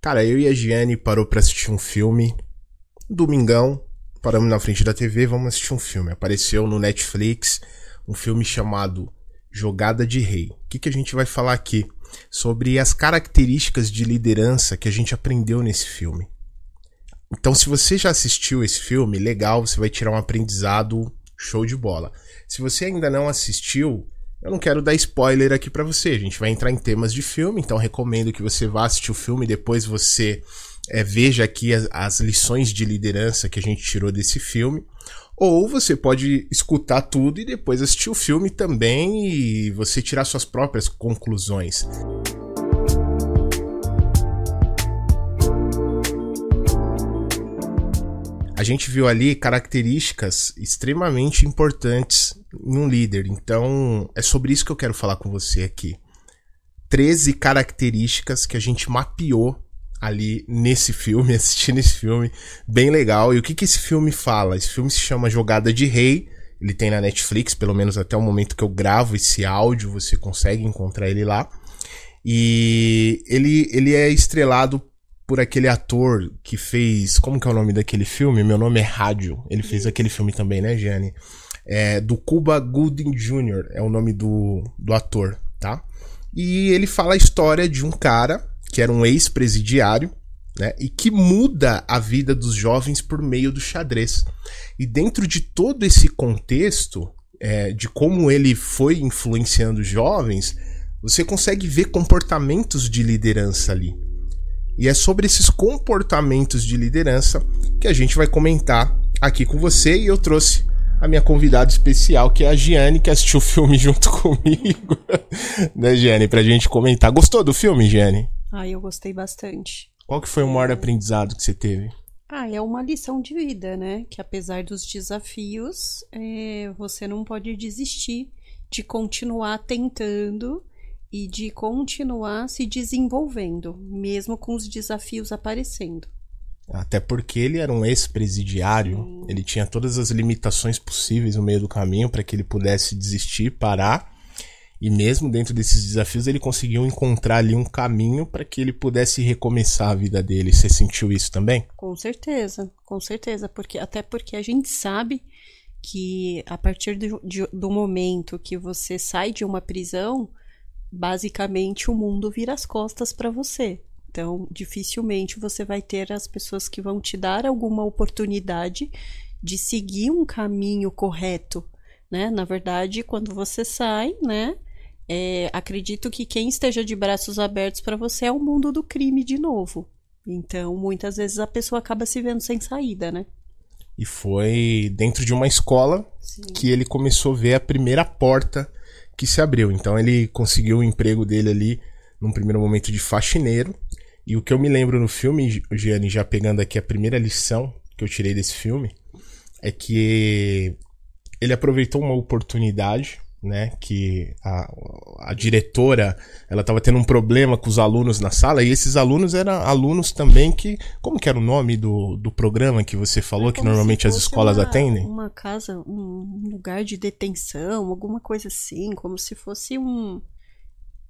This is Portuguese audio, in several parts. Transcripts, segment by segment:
Cara, eu e a Giane parou pra assistir um filme. Domingão, paramos na frente da TV, vamos assistir um filme. Apareceu no Netflix um filme chamado Jogada de Rei. O que, que a gente vai falar aqui? Sobre as características de liderança que a gente aprendeu nesse filme. Então, se você já assistiu esse filme, legal, você vai tirar um aprendizado show de bola. Se você ainda não assistiu, eu não quero dar spoiler aqui para você. A gente vai entrar em temas de filme, então recomendo que você vá assistir o filme e depois você é, veja aqui as, as lições de liderança que a gente tirou desse filme. Ou você pode escutar tudo e depois assistir o filme também e você tirar suas próprias conclusões. A gente viu ali características extremamente importantes em um líder. Então, é sobre isso que eu quero falar com você aqui. 13 características que a gente mapeou ali nesse filme, assistindo esse filme, bem legal. E o que, que esse filme fala? Esse filme se chama Jogada de Rei. Ele tem na Netflix, pelo menos até o momento que eu gravo esse áudio, você consegue encontrar ele lá. E ele, ele é estrelado por aquele ator que fez. Como que é o nome daquele filme? Meu nome é Rádio. Ele fez aquele filme também, né, Gianni? É, do Cuba Gooding Jr. é o nome do, do ator, tá? E ele fala a história de um cara que era um ex-presidiário, né? E que muda a vida dos jovens por meio do xadrez. E dentro de todo esse contexto, é, de como ele foi influenciando os jovens, você consegue ver comportamentos de liderança ali. E é sobre esses comportamentos de liderança que a gente vai comentar aqui com você. E eu trouxe a minha convidada especial, que é a Giane, que assistiu o filme junto comigo. né, Giane? Pra gente comentar. Gostou do filme, Giane? Ah, eu gostei bastante. Qual que foi o maior aprendizado que você teve? Ah, é uma lição de vida, né? Que apesar dos desafios, é, você não pode desistir de continuar tentando e de continuar se desenvolvendo, mesmo com os desafios aparecendo. Até porque ele era um ex-presidiário, ele tinha todas as limitações possíveis no meio do caminho para que ele pudesse desistir, parar. E mesmo dentro desses desafios, ele conseguiu encontrar ali um caminho para que ele pudesse recomeçar a vida dele. Você sentiu isso também? Com certeza, com certeza, porque até porque a gente sabe que a partir do, de, do momento que você sai de uma prisão, basicamente o mundo vira as costas para você. Então, dificilmente você vai ter as pessoas que vão te dar alguma oportunidade de seguir um caminho correto, né? Na verdade, quando você sai, né? É, acredito que quem esteja de braços abertos para você é o mundo do crime de novo. Então, muitas vezes a pessoa acaba se vendo sem saída, né? E foi dentro de uma escola Sim. que ele começou a ver a primeira porta que se abriu. Então ele conseguiu o emprego dele ali num primeiro momento de faxineiro. E o que eu me lembro no filme, Gianni, já pegando aqui a primeira lição que eu tirei desse filme, é que ele aproveitou uma oportunidade né, que a, a diretora, ela estava tendo um problema com os alunos na sala, e esses alunos eram alunos também que, como que era o nome do, do programa que você falou, é que normalmente as escolas uma, atendem? Uma casa, um lugar de detenção, alguma coisa assim, como se fosse um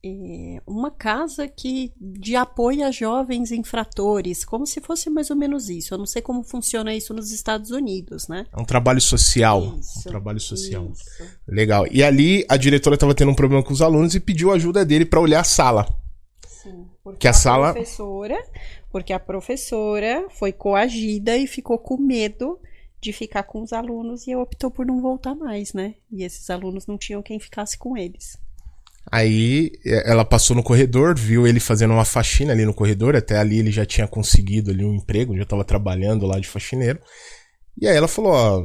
é, uma casa que de apoio a jovens infratores, como se fosse mais ou menos isso. Eu não sei como funciona isso nos Estados Unidos, né? É um trabalho social. Isso, um trabalho social. Isso. Legal. E ali a diretora estava tendo um problema com os alunos e pediu ajuda dele para olhar a sala. Sim, porque que a, a sala professora, porque a professora foi coagida e ficou com medo de ficar com os alunos e optou por não voltar mais, né? E esses alunos não tinham quem ficasse com eles. Aí é, ela passou no corredor, viu ele fazendo uma faxina ali no corredor, até ali ele já tinha conseguido ali um emprego, já estava trabalhando lá de faxineiro. E aí ela falou: Ó,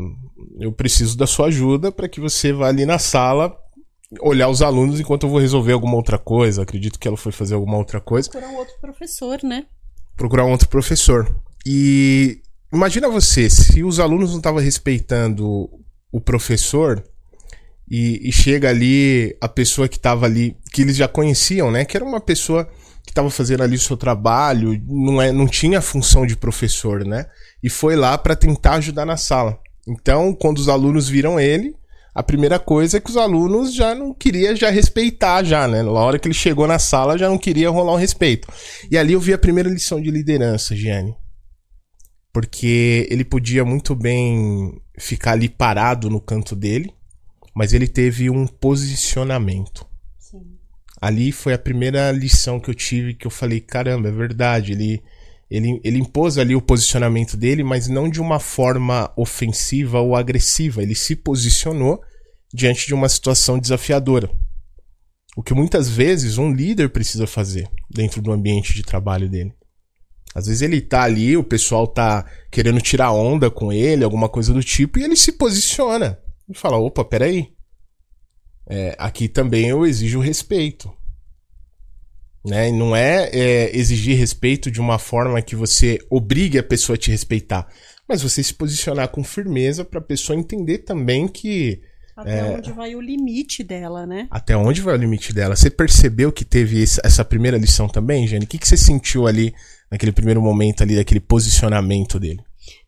eu preciso da sua ajuda para que você vá ali na sala olhar os alunos enquanto eu vou resolver alguma outra coisa. Acredito que ela foi fazer alguma outra coisa. Procurar um outro professor, né? Procurar um outro professor. E imagina você, se os alunos não estavam respeitando o professor, e, e chega ali a pessoa que estava ali, que eles já conheciam, né? Que era uma pessoa que estava fazendo ali o seu trabalho, não, é, não tinha função de professor, né? E foi lá para tentar ajudar na sala. Então, quando os alunos viram ele, a primeira coisa é que os alunos já não queria já respeitar já, né? Na hora que ele chegou na sala já não queria rolar um respeito. E ali eu vi a primeira lição de liderança, Gianni. Porque ele podia muito bem ficar ali parado no canto dele, mas ele teve um posicionamento. Sim. Ali foi a primeira lição que eu tive que eu falei, caramba, é verdade, ele ele, ele impôs ali o posicionamento dele, mas não de uma forma ofensiva ou agressiva. Ele se posicionou diante de uma situação desafiadora. O que muitas vezes um líder precisa fazer dentro do ambiente de trabalho dele. Às vezes ele tá ali, o pessoal tá querendo tirar onda com ele, alguma coisa do tipo, e ele se posiciona e fala: opa, peraí. É, aqui também eu exijo respeito. Né? Não é, é, exigir respeito de uma forma que você obrigue a pessoa a te respeitar, mas você se posicionar com firmeza para a pessoa entender também que. Até é, onde vai o limite dela, né? Até onde vai o limite dela. Você percebeu que teve esse, essa primeira lição também, Jane? O que, que você sentiu ali, naquele primeiro momento ali, daquele posicionamento dele?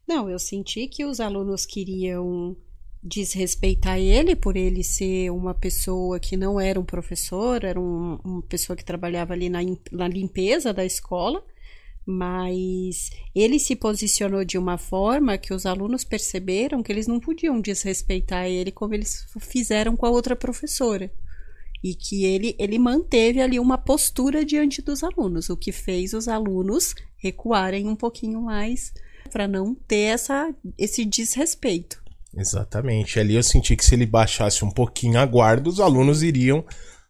Não, eu senti que os alunos queriam desrespeitar ele por ele ser uma pessoa que não era um professor, era um, uma pessoa que trabalhava ali na, na limpeza da escola, mas ele se posicionou de uma forma que os alunos perceberam que eles não podiam desrespeitar ele como eles fizeram com a outra professora. E que ele, ele manteve ali uma postura diante dos alunos, o que fez os alunos recuarem um pouquinho mais para não ter essa, esse desrespeito. Exatamente. Ali eu senti que se ele baixasse um pouquinho a guarda, os alunos iriam,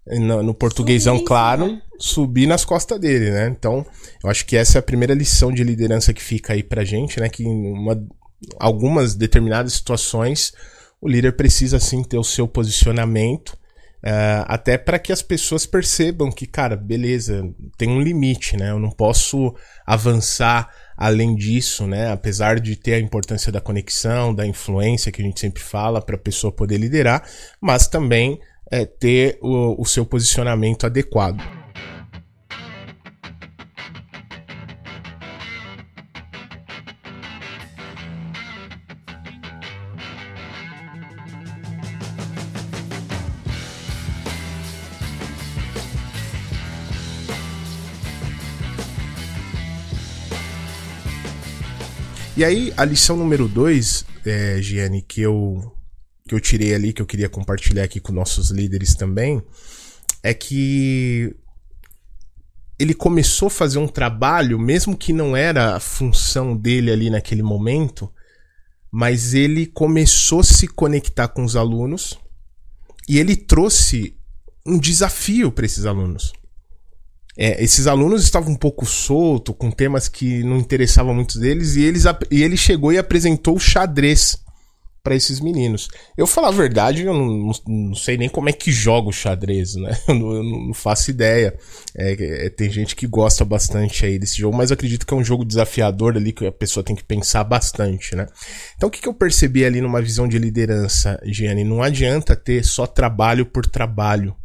no, no portuguesão claro, né? subir nas costas dele, né? Então, eu acho que essa é a primeira lição de liderança que fica aí pra gente, né? Que em uma, algumas determinadas situações, o líder precisa sim ter o seu posicionamento, uh, até para que as pessoas percebam que, cara, beleza, tem um limite, né? Eu não posso avançar além disso, né, apesar de ter a importância da conexão, da influência que a gente sempre fala para a pessoa poder liderar, mas também é, ter o, o seu posicionamento adequado. E aí, a lição número dois, é, Giane, que eu, que eu tirei ali, que eu queria compartilhar aqui com nossos líderes também, é que ele começou a fazer um trabalho, mesmo que não era a função dele ali naquele momento, mas ele começou a se conectar com os alunos e ele trouxe um desafio para esses alunos. É, esses alunos estavam um pouco soltos, com temas que não interessavam muito deles, e, eles, e ele chegou e apresentou o xadrez para esses meninos. Eu falar a verdade, eu não, não, sei nem como é que joga o xadrez, né? Eu não, eu não faço ideia. É, é, tem gente que gosta bastante aí desse jogo, mas acredito que é um jogo desafiador ali que a pessoa tem que pensar bastante, né? Então o que, que eu percebi ali numa visão de liderança, Gianni? Não adianta ter só trabalho por trabalho.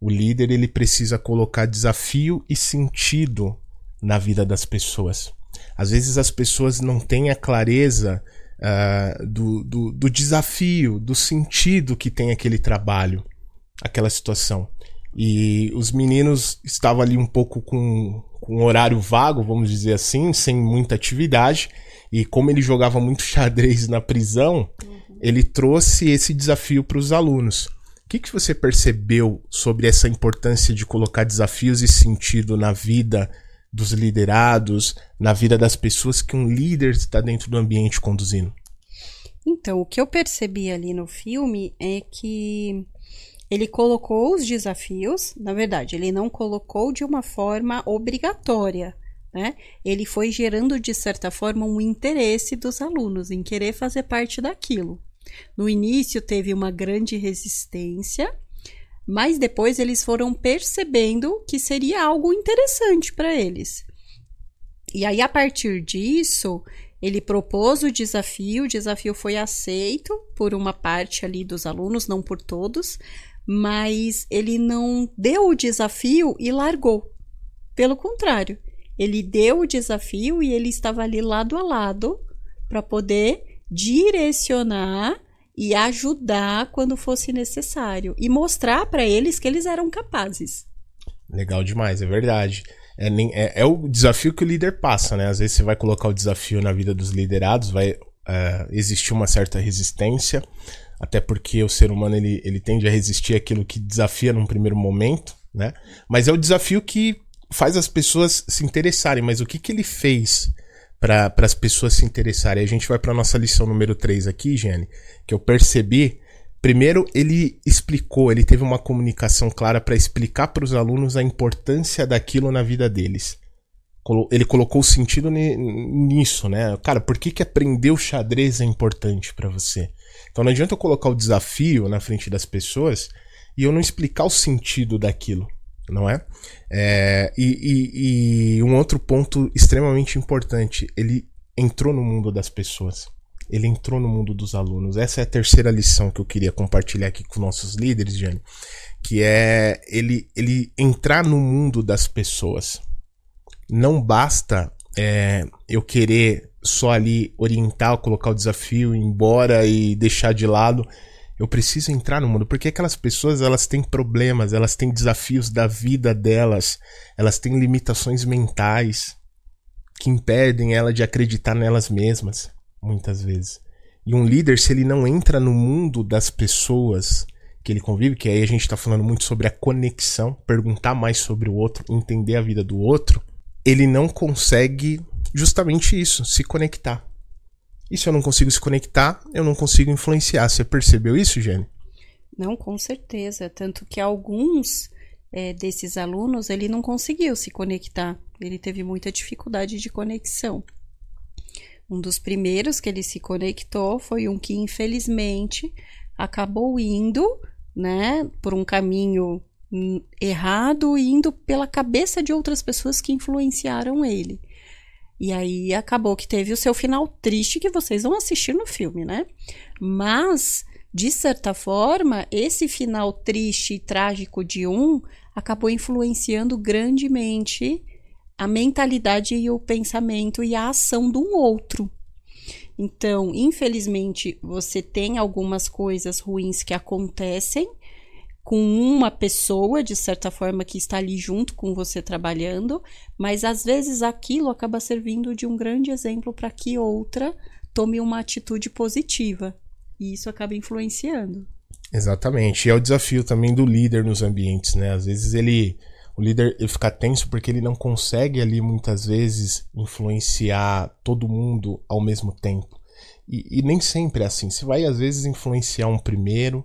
O líder ele precisa colocar desafio e sentido na vida das pessoas. Às vezes as pessoas não têm a clareza uh, do, do, do desafio, do sentido que tem aquele trabalho, aquela situação. E os meninos estavam ali um pouco com, com um horário vago, vamos dizer assim, sem muita atividade. E como ele jogava muito xadrez na prisão, uhum. ele trouxe esse desafio para os alunos. O que, que você percebeu sobre essa importância de colocar desafios e sentido na vida dos liderados, na vida das pessoas que um líder está dentro do ambiente conduzindo? Então, o que eu percebi ali no filme é que ele colocou os desafios, na verdade, ele não colocou de uma forma obrigatória, né? Ele foi gerando, de certa forma, um interesse dos alunos em querer fazer parte daquilo. No início teve uma grande resistência, mas depois eles foram percebendo que seria algo interessante para eles. E aí, a partir disso, ele propôs o desafio, o desafio foi aceito por uma parte ali dos alunos, não por todos, mas ele não deu o desafio e largou. Pelo contrário, ele deu o desafio e ele estava ali lado a lado para poder direcionar e ajudar quando fosse necessário e mostrar para eles que eles eram capazes. Legal demais, é verdade. É, é, é, o desafio que o líder passa, né? Às vezes você vai colocar o desafio na vida dos liderados, vai uh, existir uma certa resistência, até porque o ser humano ele, ele tende a resistir àquilo que desafia num primeiro momento, né? Mas é o desafio que faz as pessoas se interessarem. Mas o que, que ele fez para as pessoas se interessarem? A gente vai para nossa lição número 3 aqui, Jenny, que eu percebi. Primeiro, ele explicou, ele teve uma comunicação clara para explicar para os alunos a importância daquilo na vida deles ele colocou sentido nisso, né? Cara, por que, que aprender o xadrez é importante para você? Então não adianta eu colocar o desafio na frente das pessoas e eu não explicar o sentido daquilo, não é? é e, e, e um outro ponto extremamente importante, ele entrou no mundo das pessoas. Ele entrou no mundo dos alunos. Essa é a terceira lição que eu queria compartilhar aqui com nossos líderes, Jane, que é ele, ele entrar no mundo das pessoas não basta é, eu querer só ali orientar, colocar o desafio, embora e deixar de lado. Eu preciso entrar no mundo, porque aquelas pessoas elas têm problemas, elas têm desafios da vida delas, elas têm limitações mentais que impedem ela de acreditar nelas mesmas, muitas vezes. E um líder, se ele não entra no mundo das pessoas que ele convive, que aí a gente está falando muito sobre a conexão, perguntar mais sobre o outro, entender a vida do outro, ele não consegue justamente isso, se conectar. E se eu não consigo se conectar, eu não consigo influenciar. Você percebeu isso, Jenny? Não, com certeza. Tanto que alguns é, desses alunos ele não conseguiu se conectar. Ele teve muita dificuldade de conexão. Um dos primeiros que ele se conectou foi um que, infelizmente, acabou indo né, por um caminho errado indo pela cabeça de outras pessoas que influenciaram ele. E aí acabou que teve o seu final triste que vocês vão assistir no filme, né? Mas, de certa forma, esse final triste e trágico de um acabou influenciando grandemente a mentalidade e o pensamento e a ação do outro. Então, infelizmente, você tem algumas coisas ruins que acontecem com uma pessoa, de certa forma, que está ali junto com você trabalhando, mas às vezes aquilo acaba servindo de um grande exemplo para que outra tome uma atitude positiva. E isso acaba influenciando. Exatamente. E é o desafio também do líder nos ambientes, né? Às vezes ele. O líder ele fica tenso porque ele não consegue ali muitas vezes influenciar todo mundo ao mesmo tempo. E, e nem sempre é assim. Você vai às vezes influenciar um primeiro,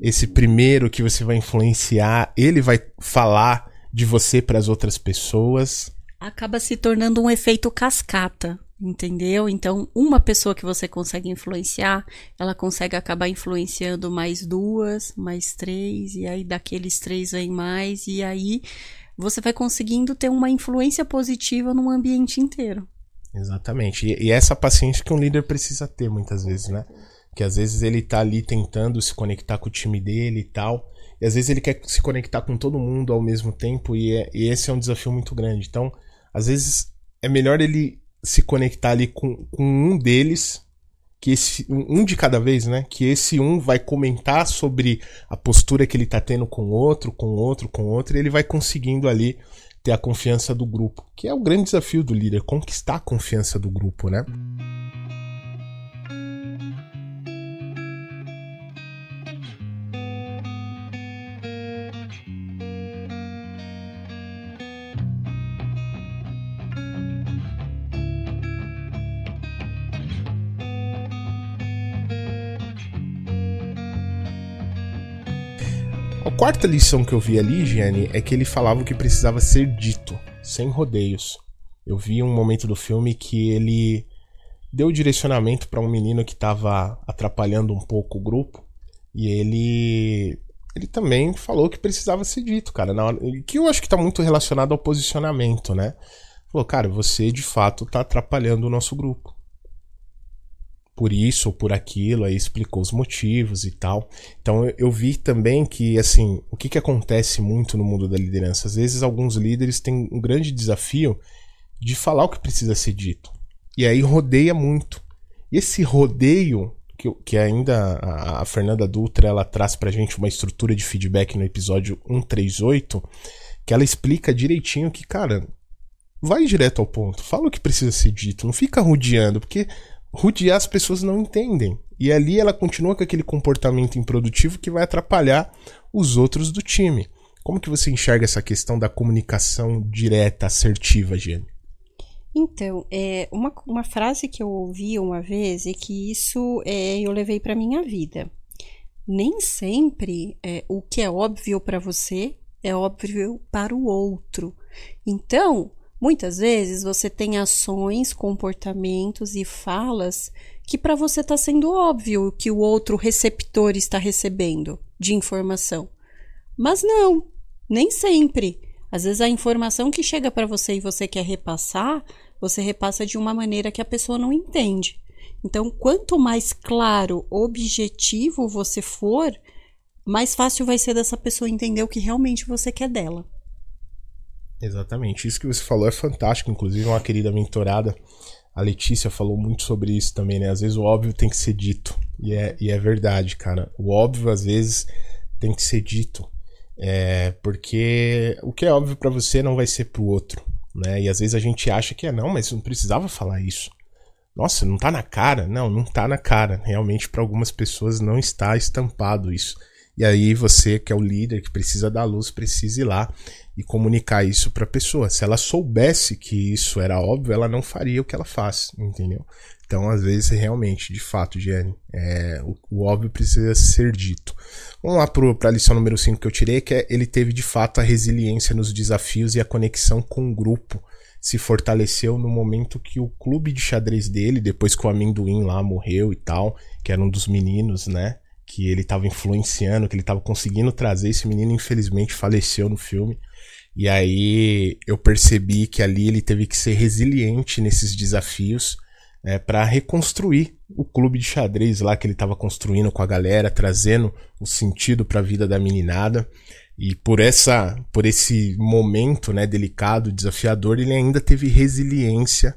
esse primeiro que você vai influenciar, ele vai falar de você para as outras pessoas. Acaba se tornando um efeito cascata, entendeu? Então, uma pessoa que você consegue influenciar, ela consegue acabar influenciando mais duas, mais três, e aí daqueles três vem mais, e aí você vai conseguindo ter uma influência positiva no ambiente inteiro. Exatamente. E, e essa paciência que um líder precisa ter muitas vezes, né? Que às vezes ele tá ali tentando se conectar com o time dele e tal, e às vezes ele quer se conectar com todo mundo ao mesmo tempo, e, é, e esse é um desafio muito grande. Então, às vezes é melhor ele se conectar ali com, com um deles, que esse um de cada vez, né? Que esse um vai comentar sobre a postura que ele tá tendo com outro, com outro, com outro, e ele vai conseguindo ali ter a confiança do grupo, que é o grande desafio do líder, conquistar a confiança do grupo, né? Quarta lição que eu vi ali, Gianni, é que ele falava o que precisava ser dito, sem rodeios. Eu vi um momento do filme que ele deu direcionamento para um menino que estava atrapalhando um pouco o grupo e ele ele também falou que precisava ser dito, cara, hora, que eu acho que está muito relacionado ao posicionamento, né? Falou, cara, você de fato está atrapalhando o nosso grupo por isso ou por aquilo, aí explicou os motivos e tal. Então eu, vi também que, assim, o que, que acontece muito no mundo da liderança? Às vezes alguns líderes têm um grande desafio de falar o que precisa ser dito. E aí rodeia muito. E esse rodeio que que, que ainda a, a Fernanda Dutra ela traz pra gente uma estrutura de feedback no episódio 138, que ela explica direitinho que, cara, vai direto ao ponto, fala o que precisa ser dito, não fica rodeando, porque rodear as pessoas não entendem. E ali ela continua com aquele comportamento improdutivo que vai atrapalhar os outros do time. Como que você enxerga essa questão da comunicação direta, assertiva, Jenny? Então, é, uma, uma frase que eu ouvi uma vez e que isso é, eu levei para minha vida. Nem sempre é, o que é óbvio para você é óbvio para o outro. Então, muitas vezes você tem ações, comportamentos e falas que para você está sendo óbvio que o outro receptor está recebendo de informação. Mas não, nem sempre. Às vezes a informação que chega para você e você quer repassar você repassa de uma maneira que a pessoa não entende. Então, quanto mais claro, objetivo você for, mais fácil vai ser dessa pessoa entender o que realmente você quer dela. Exatamente. Isso que você falou é fantástico. Inclusive, uma querida mentorada, a Letícia, falou muito sobre isso também, né? Às vezes o óbvio tem que ser dito. E é, e é verdade, cara. O óbvio, às vezes, tem que ser dito. É, porque o que é óbvio para você não vai ser pro outro né? E às vezes a gente acha que é não, mas não precisava falar isso. Nossa, não tá na cara? Não, não tá na cara. Realmente para algumas pessoas não está estampado isso. E aí você, que é o líder, que precisa dar luz, precisa ir lá e comunicar isso para a pessoa. Se ela soubesse que isso era óbvio, ela não faria o que ela faz, entendeu? Então, às vezes, realmente, de fato, Jenny, é, o, o, óbvio precisa ser dito. Vamos lá para a lição número 5 que eu tirei, que é ele teve de fato a resiliência nos desafios e a conexão com o grupo se fortaleceu no momento que o clube de xadrez dele, depois que o amendoim lá morreu e tal, que era um dos meninos, né? Que ele estava influenciando, que ele estava conseguindo trazer. Esse menino, infelizmente, faleceu no filme. E aí eu percebi que ali ele teve que ser resiliente nesses desafios é, para reconstruir o clube de xadrez lá que ele estava construindo com a galera, trazendo o sentido para a vida da meninada. E por essa, por esse momento, né, delicado, desafiador, ele ainda teve resiliência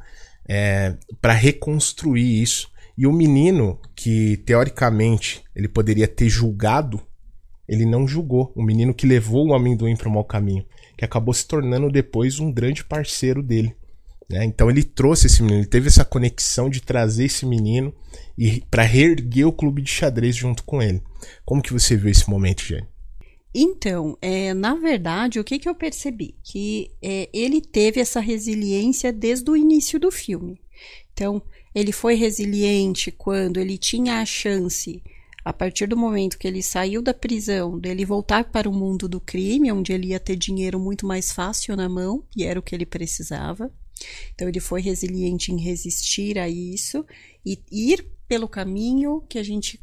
é, para reconstruir isso. E o menino que teoricamente ele poderia ter julgado, ele não julgou. O menino que levou o amendoim para o mau caminho, que acabou se tornando depois um grande parceiro dele. Né? Então ele trouxe esse menino, ele teve essa conexão de trazer esse menino e para reerguer o clube de xadrez junto com ele. Como que você viu esse momento, Jane? Então, é, na verdade, o que, que eu percebi? Que é, ele teve essa resiliência desde o início do filme. Então, ele foi resiliente quando ele tinha a chance, a partir do momento que ele saiu da prisão, dele voltar para o mundo do crime, onde ele ia ter dinheiro muito mais fácil na mão, e era o que ele precisava. Então ele foi resiliente em resistir a isso e ir pelo caminho que a gente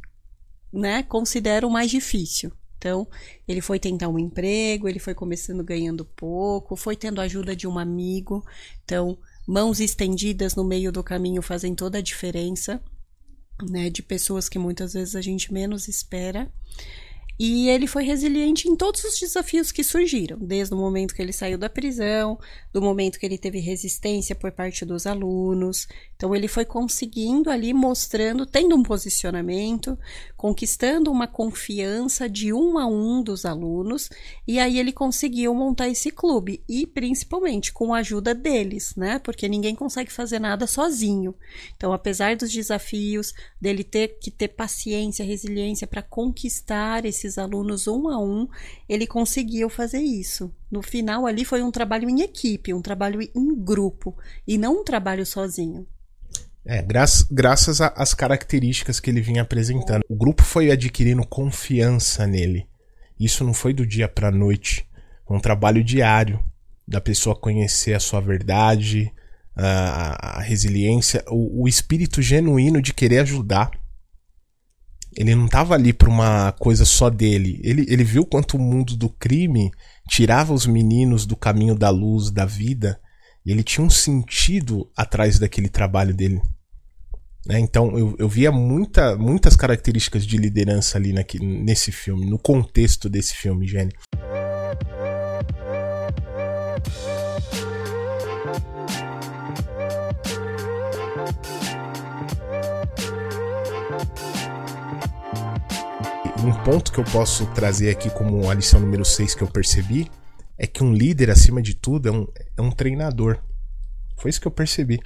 né, considera o mais difícil. Então, ele foi tentar um emprego, ele foi começando ganhando pouco, foi tendo ajuda de um amigo. Então, mãos estendidas no meio do caminho fazem toda a diferença, né, de pessoas que muitas vezes a gente menos espera. E ele foi resiliente em todos os desafios que surgiram, desde o momento que ele saiu da prisão, do momento que ele teve resistência por parte dos alunos. Então ele foi conseguindo ali mostrando, tendo um posicionamento, conquistando uma confiança de um a um dos alunos, e aí ele conseguiu montar esse clube e principalmente com a ajuda deles, né? Porque ninguém consegue fazer nada sozinho. Então, apesar dos desafios dele ter que ter paciência, resiliência para conquistar esse esses alunos um a um, ele conseguiu fazer isso. No final, ali foi um trabalho em equipe, um trabalho em grupo, e não um trabalho sozinho. É, graças, graças às características que ele vinha apresentando. O grupo foi adquirindo confiança nele. Isso não foi do dia para noite. Foi um trabalho diário da pessoa conhecer a sua verdade, a, a resiliência, o, o espírito genuíno de querer ajudar. Ele não estava ali para uma coisa só dele. Ele, ele viu quanto o mundo do crime tirava os meninos do caminho da luz, da vida. E ele tinha um sentido atrás daquele trabalho dele. Né? Então eu, eu via muita, muitas características de liderança ali naqui, nesse filme, no contexto desse filme, Jenny. Um ponto que eu posso trazer aqui como a lição número 6 que eu percebi é que um líder, acima de tudo, é um, é um treinador. Foi isso que eu percebi.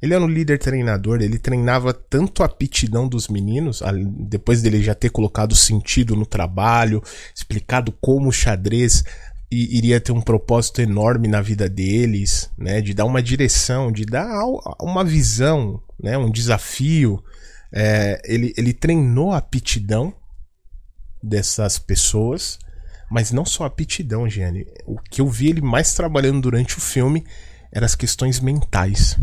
Ele era um líder treinador, ele treinava tanto a aptidão dos meninos, depois dele já ter colocado sentido no trabalho, explicado como o xadrez iria ter um propósito enorme na vida deles, né, de dar uma direção, de dar uma visão, né, um desafio. É, ele, ele treinou a aptidão dessas pessoas, mas não só a aptidão, Gianni. O que eu vi ele mais trabalhando durante o filme eram as questões mentais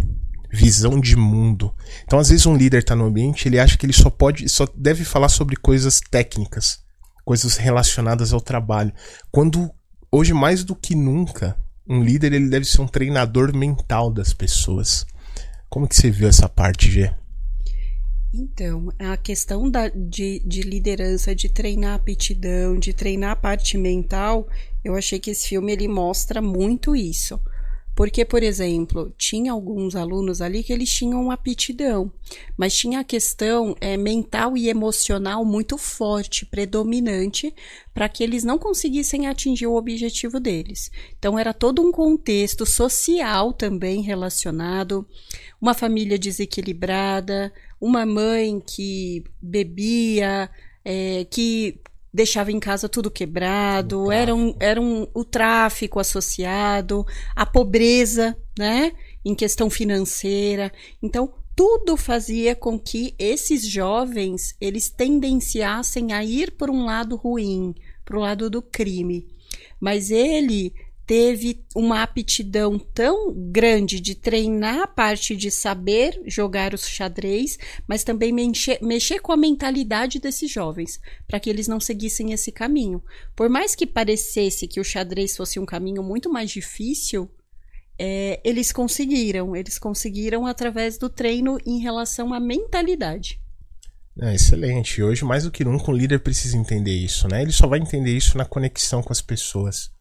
visão de mundo. Então, às vezes, um líder está no ambiente, ele acha que ele só pode, só deve falar sobre coisas técnicas, coisas relacionadas ao trabalho. Quando hoje mais do que nunca, um líder ele deve ser um treinador mental das pessoas. Como que você viu essa parte, Gê? Então, a questão da, de, de liderança, de treinar aptidão, de treinar a parte mental, eu achei que esse filme ele mostra muito isso. Porque, por exemplo, tinha alguns alunos ali que eles tinham aptidão, mas tinha a questão é, mental e emocional muito forte, predominante, para que eles não conseguissem atingir o objetivo deles. Então, era todo um contexto social também relacionado, uma família desequilibrada, uma mãe que bebia, é, que deixava em casa tudo quebrado, era, um, era um, o tráfico associado, a pobreza, né? Em questão financeira. Então, tudo fazia com que esses jovens eles tendenciassem a ir por um lado ruim, para o lado do crime. Mas ele teve uma aptidão tão grande de treinar a parte de saber jogar os xadrez, mas também mexer, mexer com a mentalidade desses jovens, para que eles não seguissem esse caminho. Por mais que parecesse que o xadrez fosse um caminho muito mais difícil, é, eles conseguiram. Eles conseguiram através do treino em relação à mentalidade. É, excelente. Hoje, mais do que nunca, um líder precisa entender isso, né? Ele só vai entender isso na conexão com as pessoas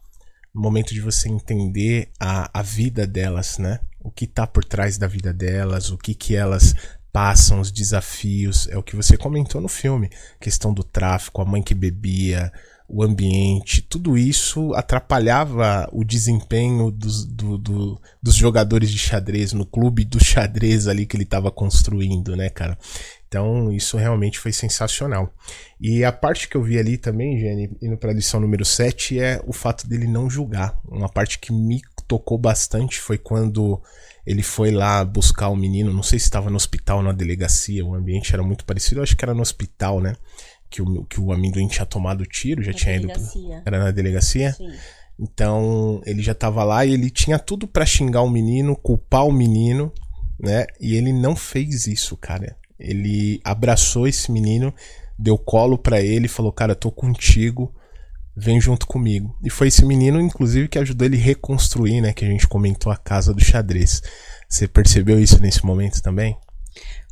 no momento de você entender a, a vida delas, né? O que tá por trás da vida delas, o que que elas passam, os desafios, é o que você comentou no filme, questão do tráfico, a mãe que bebia, o ambiente, tudo isso atrapalhava o desempenho dos, do, do, dos jogadores de xadrez no clube do xadrez ali que ele estava construindo, né, cara? Então, isso realmente foi sensacional. E a parte que eu vi ali também, Jenny, indo para a lição número 7, é o fato dele não julgar. Uma parte que me tocou bastante foi quando ele foi lá buscar o menino, não sei se estava no hospital ou na delegacia, o ambiente era muito parecido, eu acho que era no hospital, né? Que o, que o amendoim tinha tomado tiro, já na tinha delegacia. ido. Era na delegacia? Sim. Então, ele já estava lá e ele tinha tudo para xingar o menino, culpar o menino, né? E ele não fez isso, cara. Ele abraçou esse menino, deu colo para ele falou: Cara, tô contigo, vem junto comigo. E foi esse menino, inclusive, que ajudou ele a reconstruir, né? Que a gente comentou a casa do xadrez. Você percebeu isso nesse momento também?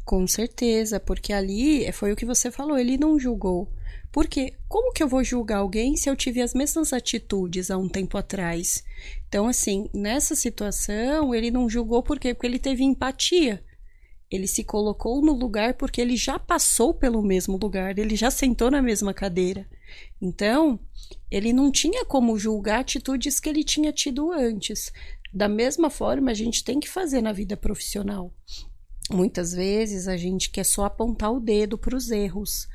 Com certeza, porque ali foi o que você falou, ele não julgou. Porque como que eu vou julgar alguém se eu tive as mesmas atitudes há um tempo atrás? Então, assim, nessa situação, ele não julgou por quê? Porque ele teve empatia. Ele se colocou no lugar porque ele já passou pelo mesmo lugar, ele já sentou na mesma cadeira. Então, ele não tinha como julgar atitudes que ele tinha tido antes. Da mesma forma, a gente tem que fazer na vida profissional. Muitas vezes a gente quer só apontar o dedo para os erros,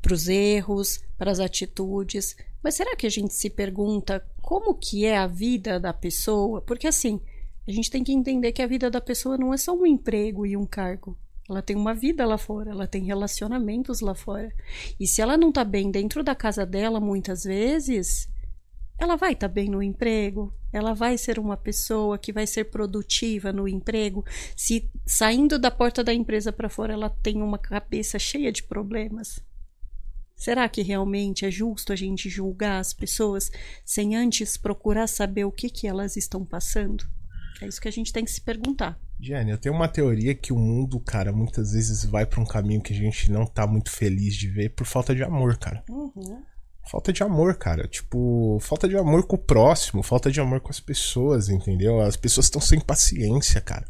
para os erros, para as atitudes. Mas será que a gente se pergunta como que é a vida da pessoa? Porque assim, a gente tem que entender que a vida da pessoa não é só um emprego e um cargo. Ela tem uma vida lá fora, ela tem relacionamentos lá fora. E se ela não tá bem dentro da casa dela, muitas vezes, ela vai estar tá bem no emprego, ela vai ser uma pessoa que vai ser produtiva no emprego. Se saindo da porta da empresa para fora ela tem uma cabeça cheia de problemas. Será que realmente é justo a gente julgar as pessoas sem antes procurar saber o que, que elas estão passando? É isso que a gente tem que se perguntar. Jenny, eu tenho uma teoria que o mundo, cara, muitas vezes vai para um caminho que a gente não tá muito feliz de ver por falta de amor, cara. Uhum. Falta de amor, cara. Tipo, falta de amor com o próximo, falta de amor com as pessoas, entendeu? As pessoas estão sem paciência, cara.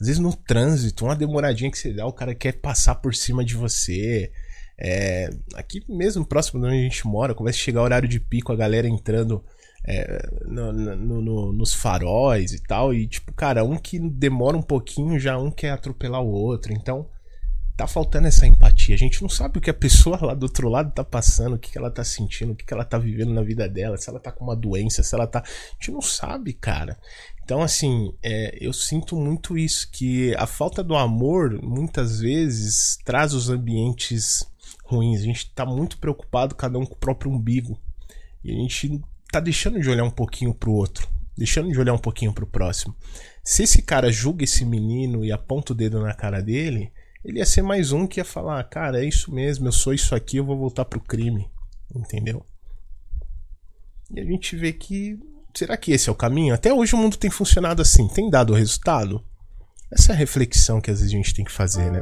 Às vezes no trânsito, uma demoradinha que você dá, o cara quer passar por cima de você. É, aqui mesmo, próximo de onde a gente mora, começa a chegar o horário de pico, a galera entrando é, no, no, no, nos faróis e tal. E, tipo, cara, um que demora um pouquinho, já um quer atropelar o outro. Então, tá faltando essa empatia. A gente não sabe o que a pessoa lá do outro lado tá passando, o que, que ela tá sentindo, o que, que ela tá vivendo na vida dela, se ela tá com uma doença, se ela tá. A gente não sabe, cara. Então, assim, é, eu sinto muito isso, que a falta do amor muitas vezes traz os ambientes ruins. A gente tá muito preocupado, cada um com o próprio umbigo. E a gente tá deixando de olhar um pouquinho pro outro, deixando de olhar um pouquinho pro próximo. Se esse cara julga esse menino e aponta o dedo na cara dele, ele ia ser mais um que ia falar: cara, é isso mesmo, eu sou isso aqui, eu vou voltar pro crime. Entendeu? E a gente vê que. Será que esse é o caminho? Até hoje o mundo tem funcionado assim, tem dado resultado? Essa é a reflexão que às vezes a gente tem que fazer, né?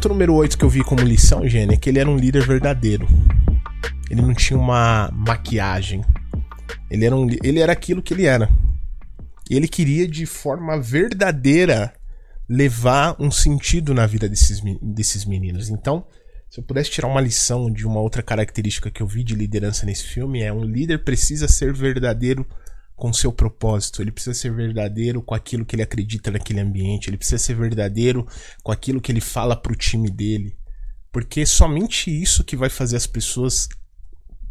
Ponto número 8 que eu vi como lição, Gênia, é que ele era um líder verdadeiro. Ele não tinha uma maquiagem. Ele era, um, ele era aquilo que ele era. E ele queria, de forma verdadeira, levar um sentido na vida desses, desses meninos. Então, se eu pudesse tirar uma lição de uma outra característica que eu vi de liderança nesse filme, é um líder precisa ser verdadeiro com seu propósito, ele precisa ser verdadeiro com aquilo que ele acredita naquele ambiente, ele precisa ser verdadeiro com aquilo que ele fala pro time dele. Porque é somente isso que vai fazer as pessoas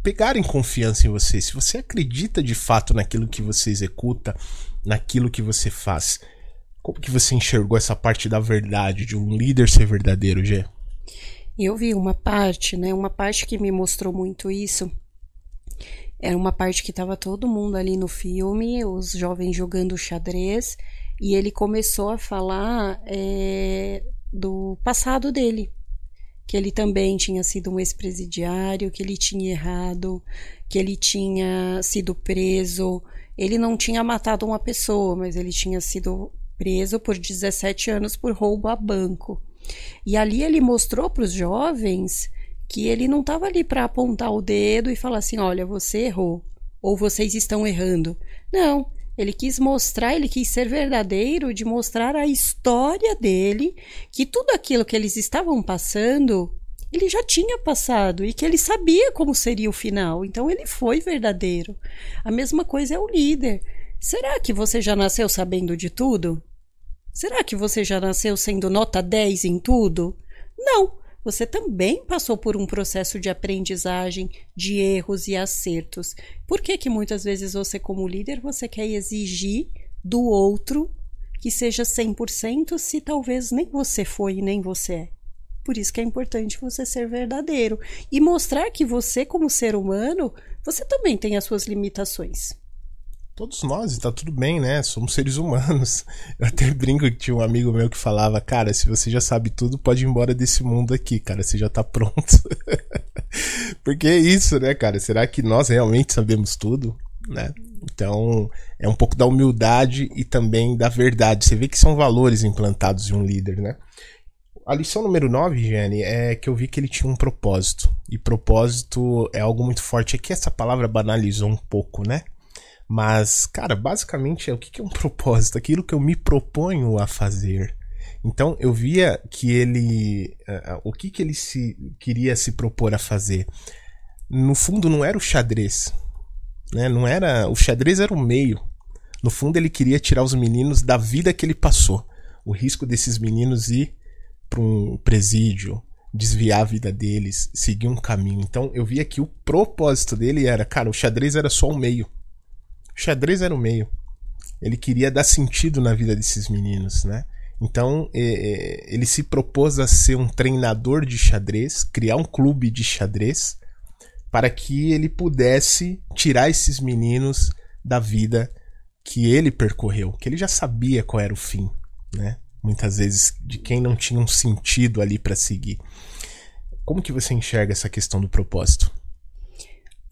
pegarem confiança em você. Se você acredita de fato naquilo que você executa, naquilo que você faz. Como que você enxergou essa parte da verdade, de um líder ser verdadeiro, Gê? Eu vi uma parte, né? Uma parte que me mostrou muito isso era uma parte que estava todo mundo ali no filme, os jovens jogando xadrez, e ele começou a falar é, do passado dele. Que ele também tinha sido um ex-presidiário, que ele tinha errado, que ele tinha sido preso. Ele não tinha matado uma pessoa, mas ele tinha sido preso por 17 anos por roubo a banco. E ali ele mostrou para os jovens que ele não estava ali para apontar o dedo e falar assim: olha, você errou, ou vocês estão errando. Não, ele quis mostrar, ele quis ser verdadeiro, de mostrar a história dele, que tudo aquilo que eles estavam passando, ele já tinha passado e que ele sabia como seria o final. Então ele foi verdadeiro. A mesma coisa é o líder. Será que você já nasceu sabendo de tudo? Será que você já nasceu sendo nota 10 em tudo? Não você também passou por um processo de aprendizagem, de erros e acertos. Por que que muitas vezes você como líder você quer exigir do outro que seja 100% se talvez nem você foi e nem você é? Por isso que é importante você ser verdadeiro e mostrar que você como ser humano, você também tem as suas limitações todos nós, e tá tudo bem, né? Somos seres humanos. Eu até brinco que tinha um amigo meu que falava, cara, se você já sabe tudo, pode ir embora desse mundo aqui, cara, você já tá pronto. Porque é isso, né, cara? Será que nós realmente sabemos tudo, né? Então, é um pouco da humildade e também da verdade. Você vê que são valores implantados em um líder, né? A lição número 9, Jenny, é que eu vi que ele tinha um propósito. E propósito é algo muito forte. Aqui essa palavra banalizou um pouco, né? Mas, cara, basicamente é o que é um propósito, aquilo que eu me proponho a fazer. Então eu via que ele. Uh, o que, que ele se queria se propor a fazer. No fundo, não era o xadrez. Né? Não era. O xadrez era o meio. No fundo, ele queria tirar os meninos da vida que ele passou. O risco desses meninos ir para um presídio, desviar a vida deles, seguir um caminho. Então eu via que o propósito dele era, cara, o xadrez era só o meio xadrez era o meio. Ele queria dar sentido na vida desses meninos, né? Então ele se propôs a ser um treinador de xadrez, criar um clube de xadrez, para que ele pudesse tirar esses meninos da vida que ele percorreu, que ele já sabia qual era o fim, né? Muitas vezes de quem não tinha um sentido ali para seguir. Como que você enxerga essa questão do propósito?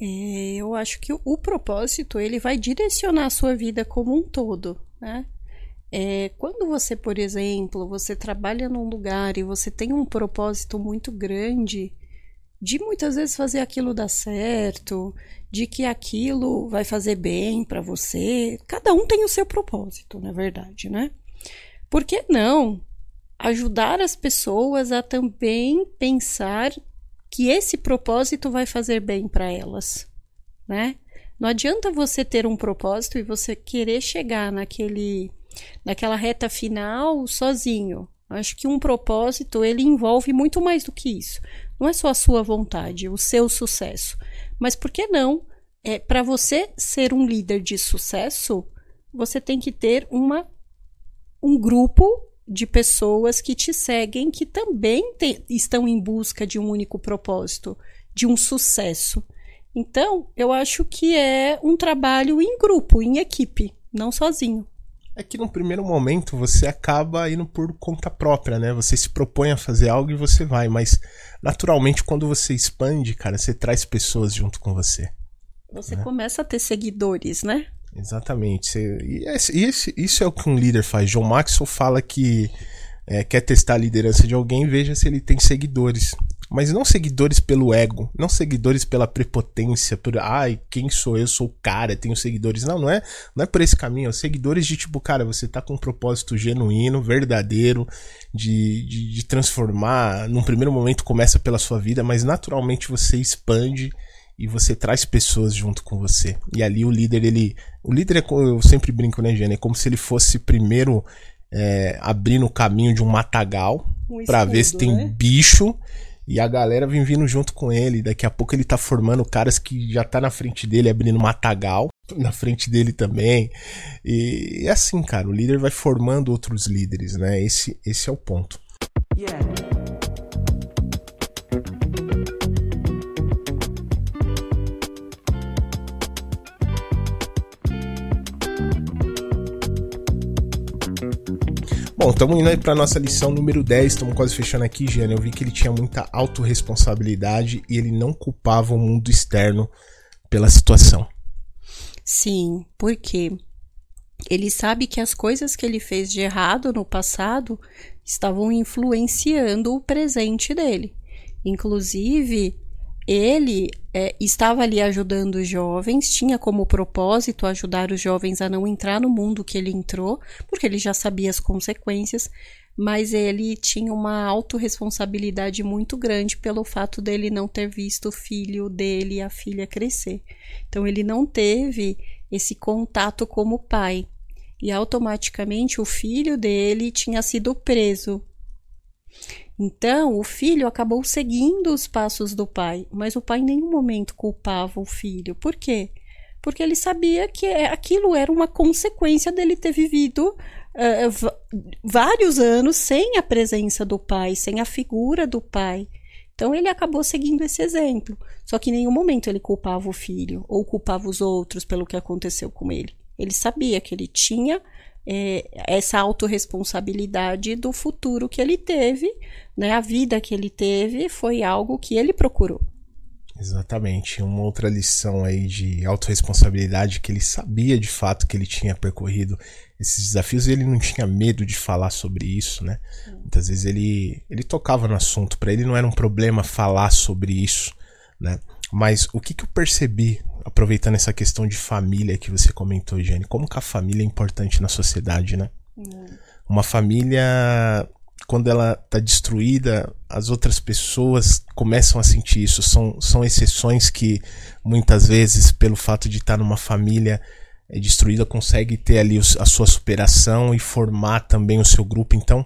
É, eu acho que o, propósito ele vai direcionar a sua vida como um todo, né? É, quando você, por exemplo, você trabalha num lugar e você tem um propósito muito grande de muitas vezes fazer aquilo dar certo, de que aquilo vai fazer bem para você. Cada um tem o seu propósito, na verdade, né? Por que não ajudar as pessoas a também pensar que esse propósito vai fazer bem para elas, né? Não adianta você ter um propósito e você querer chegar naquele naquela reta final sozinho. Acho que um propósito ele envolve muito mais do que isso. Não é só a sua vontade, o seu sucesso, mas por que não? É para você ser um líder de sucesso, você tem que ter uma um grupo de pessoas que te seguem que também te, estão em busca de um único propósito, de um sucesso. Então, eu acho que é um trabalho em grupo, em equipe, não sozinho. É que no primeiro momento você acaba indo por conta própria, né? Você se propõe a fazer algo e você vai, mas naturalmente quando você expande, cara, você traz pessoas junto com você. Você né? começa a ter seguidores, né? Exatamente. E, esse, isso é o que um líder faz. John Maxwell fala que é, quer testar a liderança de alguém, veja se ele tem seguidores. Mas não seguidores pelo ego, não seguidores pela prepotência, por ai, quem sou eu? Sou o cara, tenho seguidores. Não, não é, não é por esse caminho. É seguidores de tipo, cara, você tá com um propósito genuíno, verdadeiro, de, de, de transformar. Num primeiro momento começa pela sua vida, mas naturalmente você expande e você traz pessoas junto com você. E ali o líder, ele. O líder é, eu sempre brinco, né, Jane? É como se ele fosse primeiro é, abrindo o caminho de um matagal um para ver se tem né? bicho. E a galera vem vindo junto com ele. Daqui a pouco ele tá formando caras que já tá na frente dele abrindo matagal. Na frente dele também. E é assim, cara. O líder vai formando outros líderes, né? Esse, esse é o ponto. Yeah. Bom, estamos indo aí para nossa lição número 10, estamos quase fechando aqui, Giana. Eu vi que ele tinha muita autorresponsabilidade e ele não culpava o mundo externo pela situação. Sim, porque ele sabe que as coisas que ele fez de errado no passado estavam influenciando o presente dele. Inclusive, ele é, estava ali ajudando os jovens, tinha como propósito ajudar os jovens a não entrar no mundo que ele entrou, porque ele já sabia as consequências, mas ele tinha uma autorresponsabilidade muito grande pelo fato dele não ter visto o filho dele e a filha crescer. Então ele não teve esse contato como pai. E automaticamente o filho dele tinha sido preso. Então, o filho acabou seguindo os passos do pai, mas o pai em nenhum momento culpava o filho. Por quê? Porque ele sabia que é, aquilo era uma consequência dele ter vivido uh, vários anos sem a presença do pai, sem a figura do pai. Então ele acabou seguindo esse exemplo. Só que em nenhum momento ele culpava o filho ou culpava os outros pelo que aconteceu com ele. Ele sabia que ele tinha é, essa autorresponsabilidade do futuro que ele teve, né? A vida que ele teve foi algo que ele procurou. Exatamente. Uma outra lição aí de autorresponsabilidade que ele sabia de fato que ele tinha percorrido esses desafios e ele não tinha medo de falar sobre isso, né? Muitas vezes ele, ele tocava no assunto, para ele não era um problema falar sobre isso, né? Mas o que, que eu percebi aproveitando essa questão de família que você comentou, Jane, como que a família é importante na sociedade, né? Uhum. Uma família, quando ela tá destruída, as outras pessoas começam a sentir isso. São, são exceções que muitas vezes, pelo fato de estar tá numa família é, destruída, consegue ter ali a sua superação e formar também o seu grupo. Então,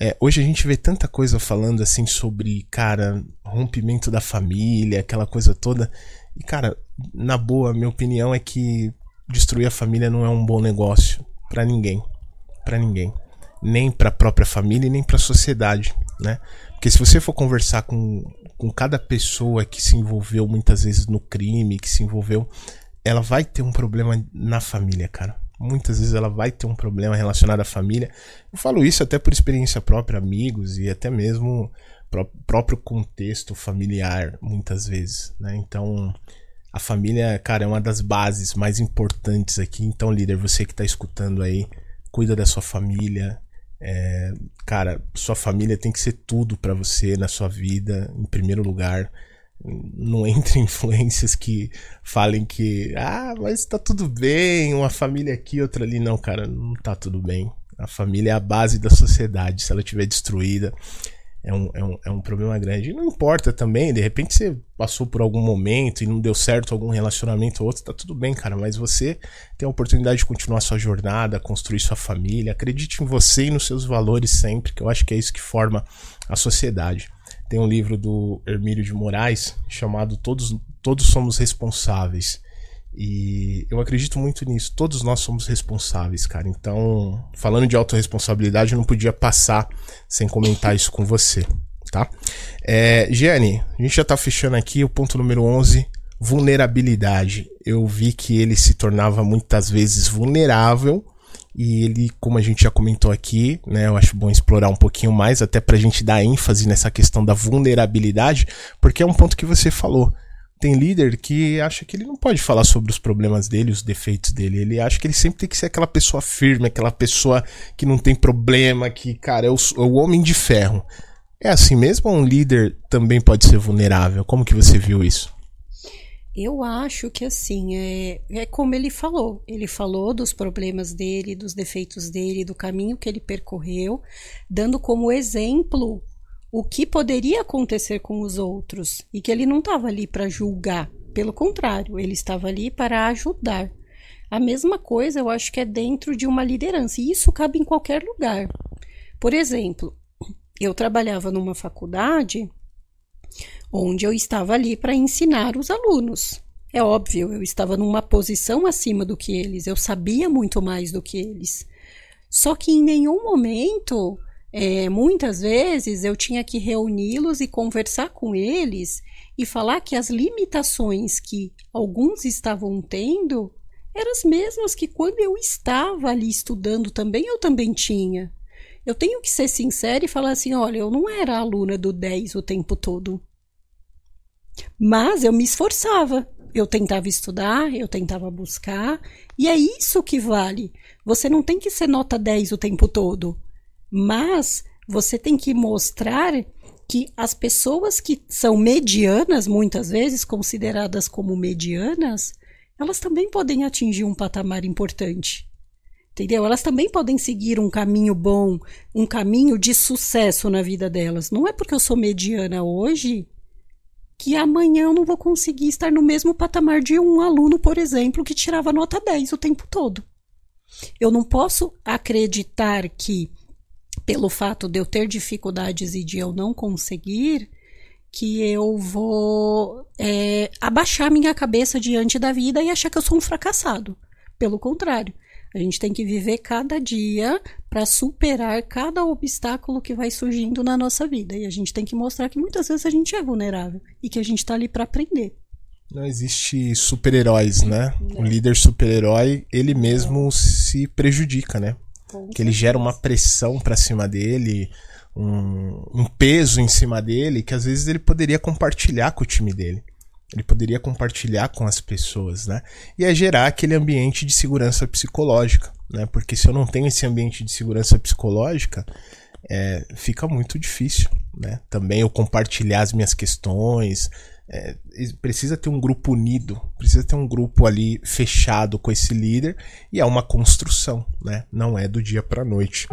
é, hoje a gente vê tanta coisa falando assim sobre, cara, rompimento da família, aquela coisa toda. E, cara, na boa, minha opinião é que destruir a família não é um bom negócio para ninguém. para ninguém. Nem para própria família e nem para a sociedade, né? Porque se você for conversar com, com cada pessoa que se envolveu muitas vezes no crime, que se envolveu, ela vai ter um problema na família, cara. Muitas vezes ela vai ter um problema relacionado à família. Eu falo isso até por experiência própria, amigos e até mesmo próprio contexto familiar, muitas vezes, né? Então, A família, cara, é uma das bases mais importantes aqui. Então, líder, você que tá escutando aí, cuida da sua família. É, cara, sua família tem que ser tudo para você na sua vida, em primeiro lugar. Não entre influências que falem que, ah, mas tá tudo bem, uma família aqui, outra ali. Não, cara, não tá tudo bem. A família é a base da sociedade. Se ela estiver destruída, é um, é um, é um problema grande. E não importa também, de repente você passou por algum momento e não deu certo algum relacionamento ou outro, tá tudo bem, cara, mas você tem a oportunidade de continuar sua jornada, construir sua família. Acredite em você e nos seus valores sempre, que eu acho que é isso que forma a sociedade. Tem um livro do Hermílio de Moraes chamado Todos, Todos Somos Responsáveis. E eu acredito muito nisso. Todos nós somos responsáveis, cara. Então, falando de autorresponsabilidade, eu não podia passar sem comentar isso com você, tá? É, a gente já tá fechando aqui o ponto número 11, vulnerabilidade. Eu vi que ele se tornava muitas vezes vulnerável e ele, como a gente já comentou aqui, né, eu acho bom explorar um pouquinho mais, até pra gente dar ênfase nessa questão da vulnerabilidade, porque é um ponto que você falou tem líder que acha que ele não pode falar sobre os problemas dele, os defeitos dele. Ele acha que ele sempre tem que ser aquela pessoa firme, aquela pessoa que não tem problema, que, cara, é o, é o homem de ferro. É assim mesmo ou um líder também pode ser vulnerável? Como que você viu isso? Eu acho que assim, é, é como ele falou. Ele falou dos problemas dele, dos defeitos dele, do caminho que ele percorreu, dando como exemplo o que poderia acontecer com os outros e que ele não estava ali para julgar. Pelo contrário, ele estava ali para ajudar. A mesma coisa eu acho que é dentro de uma liderança, e isso cabe em qualquer lugar. Por exemplo, eu trabalhava numa faculdade onde eu estava ali para ensinar os alunos. É óbvio, eu estava numa posição acima do que eles, eu sabia muito mais do que eles. Só que em nenhum momento é, muitas vezes eu tinha que reuni-los e conversar com eles e falar que as limitações que alguns estavam tendo eram as mesmas que quando eu estava ali estudando também eu também tinha. Eu tenho que ser sincera e falar assim: olha, eu não era aluna do 10 o tempo todo. Mas eu me esforçava. Eu tentava estudar, eu tentava buscar, e é isso que vale. Você não tem que ser nota 10 o tempo todo. Mas você tem que mostrar que as pessoas que são medianas, muitas vezes consideradas como medianas, elas também podem atingir um patamar importante. Entendeu? Elas também podem seguir um caminho bom, um caminho de sucesso na vida delas. Não é porque eu sou mediana hoje que amanhã eu não vou conseguir estar no mesmo patamar de um aluno, por exemplo, que tirava nota 10 o tempo todo. Eu não posso acreditar que pelo fato de eu ter dificuldades e de eu não conseguir, que eu vou é, abaixar minha cabeça diante da vida e achar que eu sou um fracassado. Pelo contrário, a gente tem que viver cada dia para superar cada obstáculo que vai surgindo na nossa vida. E a gente tem que mostrar que muitas vezes a gente é vulnerável e que a gente está ali para aprender. Não existe super-heróis, né? O líder super-herói, ele mesmo se prejudica, né? Que ele gera uma pressão para cima dele, um, um peso em cima dele, que às vezes ele poderia compartilhar com o time dele. Ele poderia compartilhar com as pessoas, né? E é gerar aquele ambiente de segurança psicológica, né? Porque se eu não tenho esse ambiente de segurança psicológica, é, fica muito difícil, né? Também eu compartilhar as minhas questões, é, precisa ter um grupo unido, precisa ter um grupo ali fechado com esse líder e é uma construção, né? Não é do dia para noite.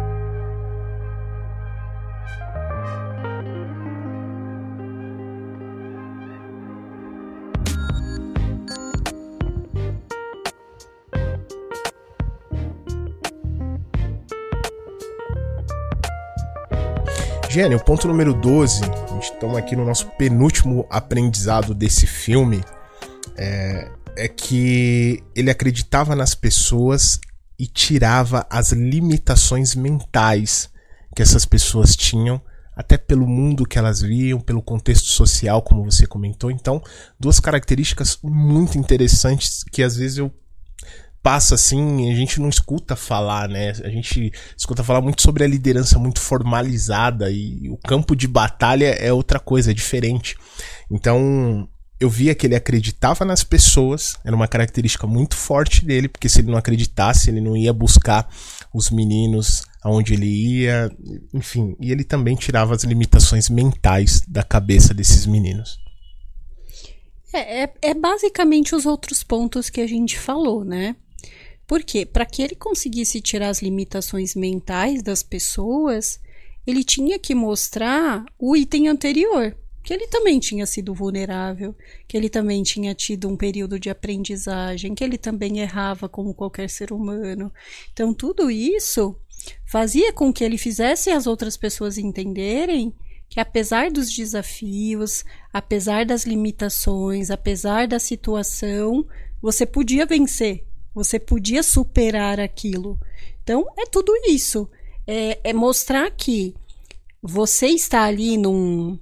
Gênio, ponto número 12, a gente estamos aqui no nosso penúltimo aprendizado desse filme, é, é que ele acreditava nas pessoas e tirava as limitações mentais que essas pessoas tinham, até pelo mundo que elas viam, pelo contexto social, como você comentou. Então, duas características muito interessantes que às vezes eu passa assim, a gente não escuta falar, né? A gente escuta falar muito sobre a liderança muito formalizada e o campo de batalha é outra coisa, é diferente. Então, eu via que ele acreditava nas pessoas, era uma característica muito forte dele, porque se ele não acreditasse, ele não ia buscar os meninos aonde ele ia, enfim, e ele também tirava as limitações mentais da cabeça desses meninos. É, é, é basicamente os outros pontos que a gente falou, né? Porque para que ele conseguisse tirar as limitações mentais das pessoas, ele tinha que mostrar o item anterior, que ele também tinha sido vulnerável, que ele também tinha tido um período de aprendizagem, que ele também errava como qualquer ser humano. Então, tudo isso fazia com que ele fizesse as outras pessoas entenderem que, apesar dos desafios, apesar das limitações, apesar da situação, você podia vencer, você podia superar aquilo. Então, é tudo isso. É, é mostrar que você está ali num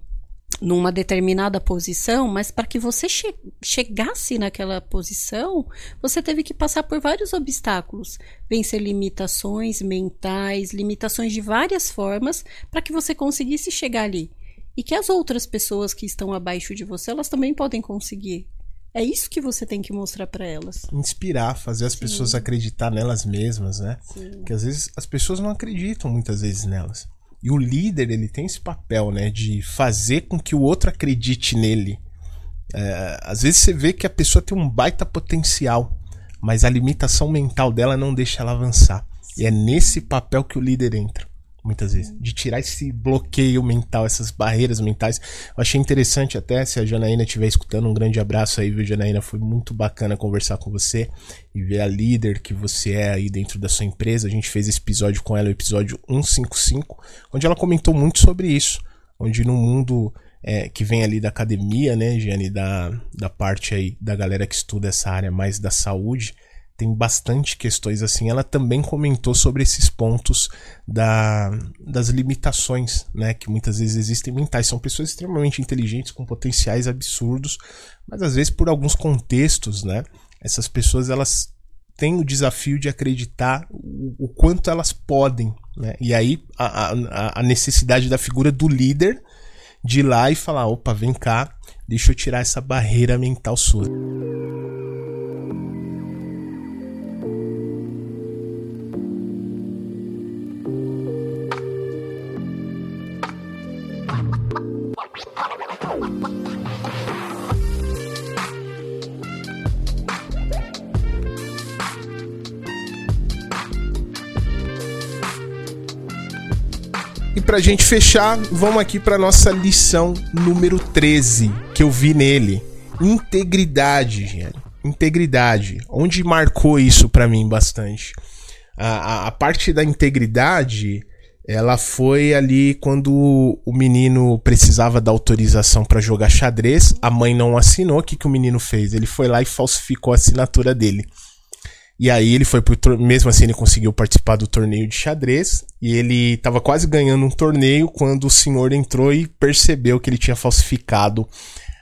numa determinada posição, mas para que você che chegasse naquela posição, você teve que passar por vários obstáculos, vencer limitações mentais, limitações de várias formas, para que você conseguisse chegar ali. E que as outras pessoas que estão abaixo de você, elas também podem conseguir. É isso que você tem que mostrar para elas. Inspirar, fazer as Sim. pessoas acreditar nelas mesmas, né? Sim. Porque às vezes as pessoas não acreditam muitas vezes nelas. E o líder, ele tem esse papel, né? De fazer com que o outro acredite nele. É, às vezes você vê que a pessoa tem um baita potencial, mas a limitação mental dela não deixa ela avançar. E é nesse papel que o líder entra muitas vezes. De tirar esse bloqueio mental, essas barreiras mentais. Eu achei interessante até, se a Janaína estiver escutando, um grande abraço aí, viu, Janaína? Foi muito bacana conversar com você e ver a líder que você é aí dentro da sua empresa. A gente fez esse episódio com ela, o episódio 155, onde ela comentou muito sobre isso. Onde no mundo é, que vem ali da academia, né, Giane, da, da parte aí da galera que estuda essa área mais da saúde, tem bastante questões assim. Ela também comentou sobre esses pontos da, das limitações, né, que muitas vezes existem mentais. São pessoas extremamente inteligentes com potenciais absurdos, mas às vezes por alguns contextos, né, essas pessoas elas têm o desafio de acreditar o, o quanto elas podem, né? E aí a, a, a necessidade da figura do líder de ir lá e falar, opa, vem cá, deixa eu tirar essa barreira mental sua. E pra gente fechar, vamos aqui pra nossa lição número 13, que eu vi nele. Integridade, gente. Integridade. Onde marcou isso para mim bastante? A, a, a, parte da integridade, ela foi ali quando o menino precisava da autorização para jogar xadrez, a mãe não assinou, o que, que o menino fez? Ele foi lá e falsificou a assinatura dele. E aí ele foi pro mesmo assim ele conseguiu participar do torneio de xadrez e ele estava quase ganhando um torneio quando o senhor entrou e percebeu que ele tinha falsificado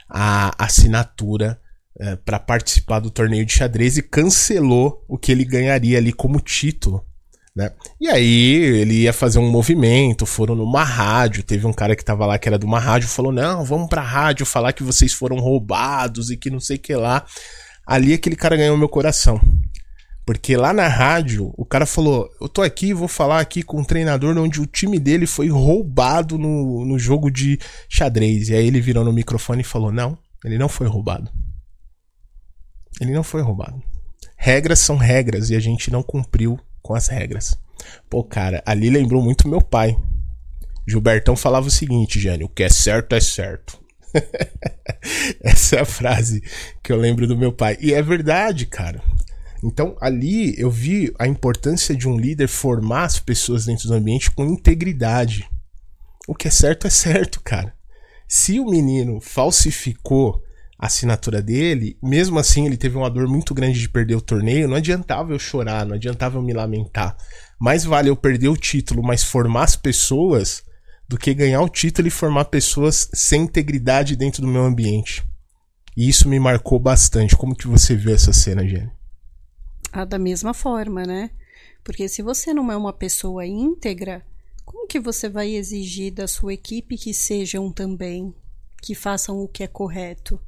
a assinatura é, eh, para participar do torneio de xadrez e cancelou o que ele ganharia ali como título. Né? E aí ele ia fazer um movimento, foram numa rádio, teve um cara que tava lá que era de uma rádio, falou: "Não, vamos pra rádio falar que vocês foram roubados e que não sei que lá". Ali aquele cara ganhou meu coração. Porque lá na rádio, o cara falou: Eu tô aqui, vou falar aqui com um treinador onde o time dele foi roubado no, no jogo de xadrez. E aí ele virou no microfone e falou: Não, ele não foi roubado. Ele não foi roubado. Regras são regras e a gente não cumpriu com as regras. Pô, cara, ali lembrou muito meu pai. Gilbertão falava o seguinte, Jânio: O que é certo é certo. Essa é a frase que eu lembro do meu pai. E é verdade, cara. Então, ali eu vi a importância de um líder formar as pessoas dentro do ambiente com integridade. O que é certo é certo, cara. Se o menino falsificou assinatura dele, mesmo assim ele teve uma dor muito grande de perder o torneio, não adiantava eu chorar, não adiantava eu me lamentar. Mais vale eu perder o título, mas formar as pessoas do que ganhar o título e formar pessoas sem integridade dentro do meu ambiente. E isso me marcou bastante. Como que você vê essa cena, Jenny? Ah, da mesma forma, né? Porque se você não é uma pessoa íntegra, como que você vai exigir da sua equipe que sejam também? Que façam o que é correto.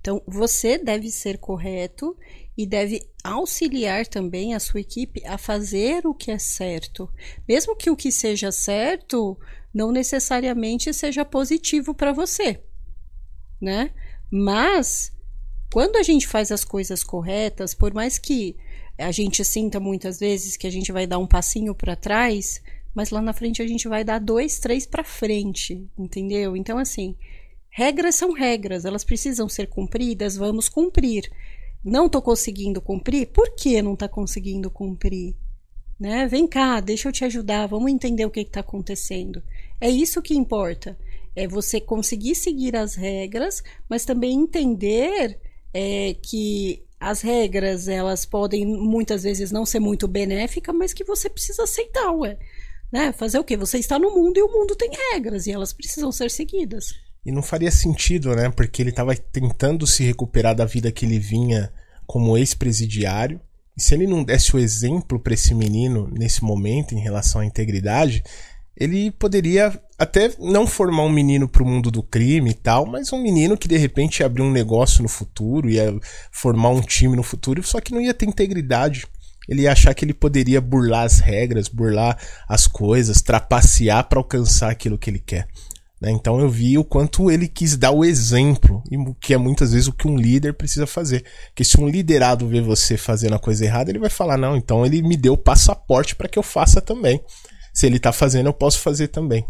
Então, você deve ser correto e deve auxiliar também a sua equipe a fazer o que é certo. Mesmo que o que seja certo não necessariamente seja positivo para você, né? Mas quando a gente faz as coisas corretas, por mais que a gente sinta muitas vezes que a gente vai dar um passinho para trás, mas lá na frente a gente vai dar dois, três para frente, entendeu? Então assim, regras são regras, elas precisam ser cumpridas, vamos cumprir. Não estou conseguindo cumprir? Por que não está conseguindo cumprir? Né? Vem cá, deixa eu te ajudar, vamos entender o que está acontecendo. É isso que importa. É você conseguir seguir as regras, mas também entender é, que as regras elas podem muitas vezes não ser muito benéficas, mas que você precisa aceitar, ué. Né? Fazer o quê? Você está no mundo e o mundo tem regras e elas precisam ser seguidas. E não faria sentido, né? Porque ele estava tentando se recuperar da vida que ele vinha como ex-presidiário. E se ele não desse o exemplo para esse menino nesse momento em relação à integridade, ele poderia até não formar um menino para o mundo do crime e tal, mas um menino que de repente ia abrir um negócio no futuro, ia formar um time no futuro, só que não ia ter integridade. Ele ia achar que ele poderia burlar as regras, burlar as coisas, trapacear para alcançar aquilo que ele quer. Né? Então eu vi o quanto ele quis dar o exemplo, e que é muitas vezes o que um líder precisa fazer. Que se um liderado vê você fazendo a coisa errada, ele vai falar: não, então ele me deu passaporte para que eu faça também. Se ele está fazendo, eu posso fazer também.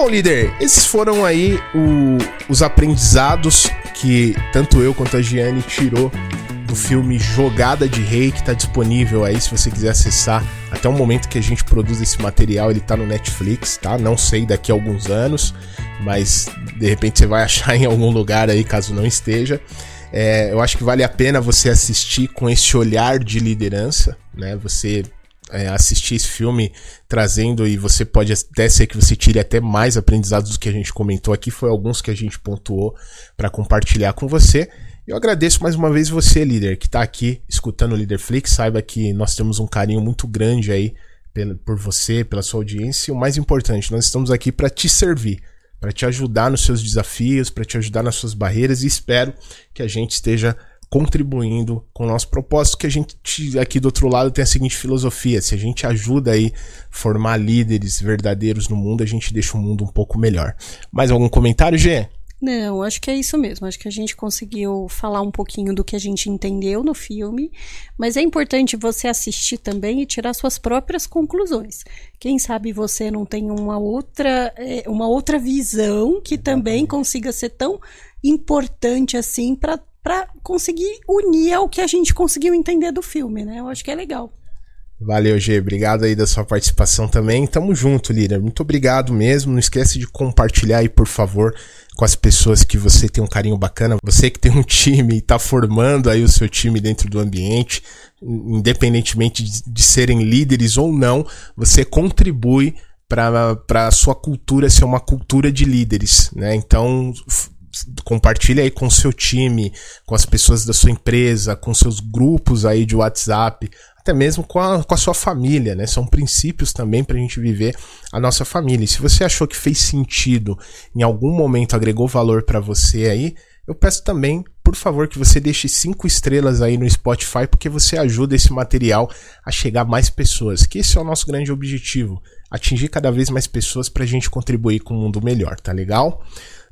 Bom, líder, esses foram aí o, os aprendizados que tanto eu quanto a Giane tirou do filme Jogada de Rei, que está disponível aí se você quiser acessar. Até o momento que a gente produz esse material, ele está no Netflix, tá? Não sei daqui a alguns anos, mas de repente você vai achar em algum lugar aí, caso não esteja. É, eu acho que vale a pena você assistir com esse olhar de liderança, né? Você é, assistir esse filme trazendo e você pode até ser que você tire até mais aprendizados do que a gente comentou aqui, foi alguns que a gente pontuou para compartilhar com você. Eu agradeço mais uma vez você, líder, que está aqui escutando o Leaderflix. Saiba que nós temos um carinho muito grande aí por você, pela sua audiência. E o mais importante, nós estamos aqui para te servir, para te ajudar nos seus desafios, para te ajudar nas suas barreiras e espero que a gente esteja contribuindo com o nosso propósito, que a gente aqui do outro lado tem a seguinte filosofia: se a gente ajuda aí formar líderes verdadeiros no mundo, a gente deixa o mundo um pouco melhor. Mais algum comentário, Gê? Não, acho que é isso mesmo. Acho que a gente conseguiu falar um pouquinho do que a gente entendeu no filme, mas é importante você assistir também e tirar suas próprias conclusões. Quem sabe você não tem uma outra, é, uma outra visão que também consiga ser tão importante assim para conseguir unir ao que a gente conseguiu entender do filme, né? Eu acho que é legal. Valeu, G. Obrigado aí da sua participação também. Tamo junto, líder. Muito obrigado mesmo. Não esquece de compartilhar aí, por favor, com as pessoas que você tem um carinho bacana. Você que tem um time e tá formando aí o seu time dentro do ambiente, independentemente de, de serem líderes ou não, você contribui para a sua cultura ser uma cultura de líderes, né? Então, compartilhe aí com seu time, com as pessoas da sua empresa, com seus grupos aí de WhatsApp, até mesmo com a, com a sua família, né? São princípios também para a gente viver a nossa família. E se você achou que fez sentido, em algum momento agregou valor para você aí, eu peço também, por favor, que você deixe cinco estrelas aí no Spotify, porque você ajuda esse material a chegar a mais pessoas, que esse é o nosso grande objetivo, atingir cada vez mais pessoas para a gente contribuir com um mundo melhor, tá legal?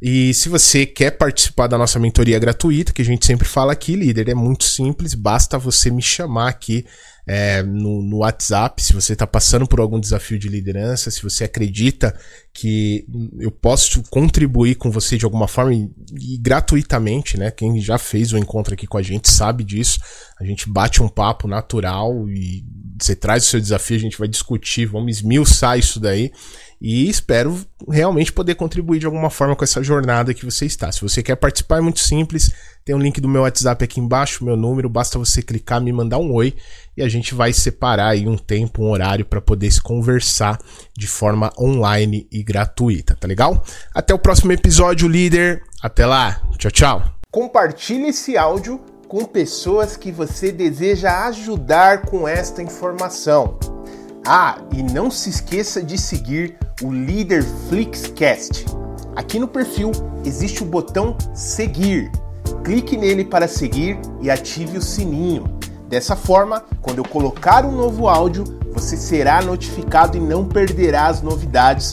E se você quer participar da nossa mentoria gratuita, que a gente sempre fala aqui, líder, é muito simples, basta você me chamar aqui é, no, no, WhatsApp, se você está passando por algum desafio de liderança, se você acredita que eu posso contribuir com você de alguma forma e, gratuitamente, né? Quem já fez o encontro aqui com a gente sabe disso. A gente bate um papo natural e você traz o seu desafio, a gente vai discutir, vamos esmiuçar isso daí. E espero realmente poder contribuir de alguma forma com essa jornada que você está. Se você quer participar, é muito simples. Tem um link do meu WhatsApp aqui embaixo, meu número. Basta você clicar, me mandar um oi e a gente vai separar aí um tempo, um horário para poder se conversar de forma online e gratuita, tá legal? Até o próximo episódio, líder. Até lá. Tchau, tchau. Compartilhe esse áudio com pessoas que você deseja ajudar com esta informação. Ah, e não se esqueça de seguir o Líder Flixcast. Aqui no perfil existe o botão seguir. Clique nele para seguir e ative o sininho. Dessa forma, quando eu colocar um novo áudio, você será notificado e não perderá as novidades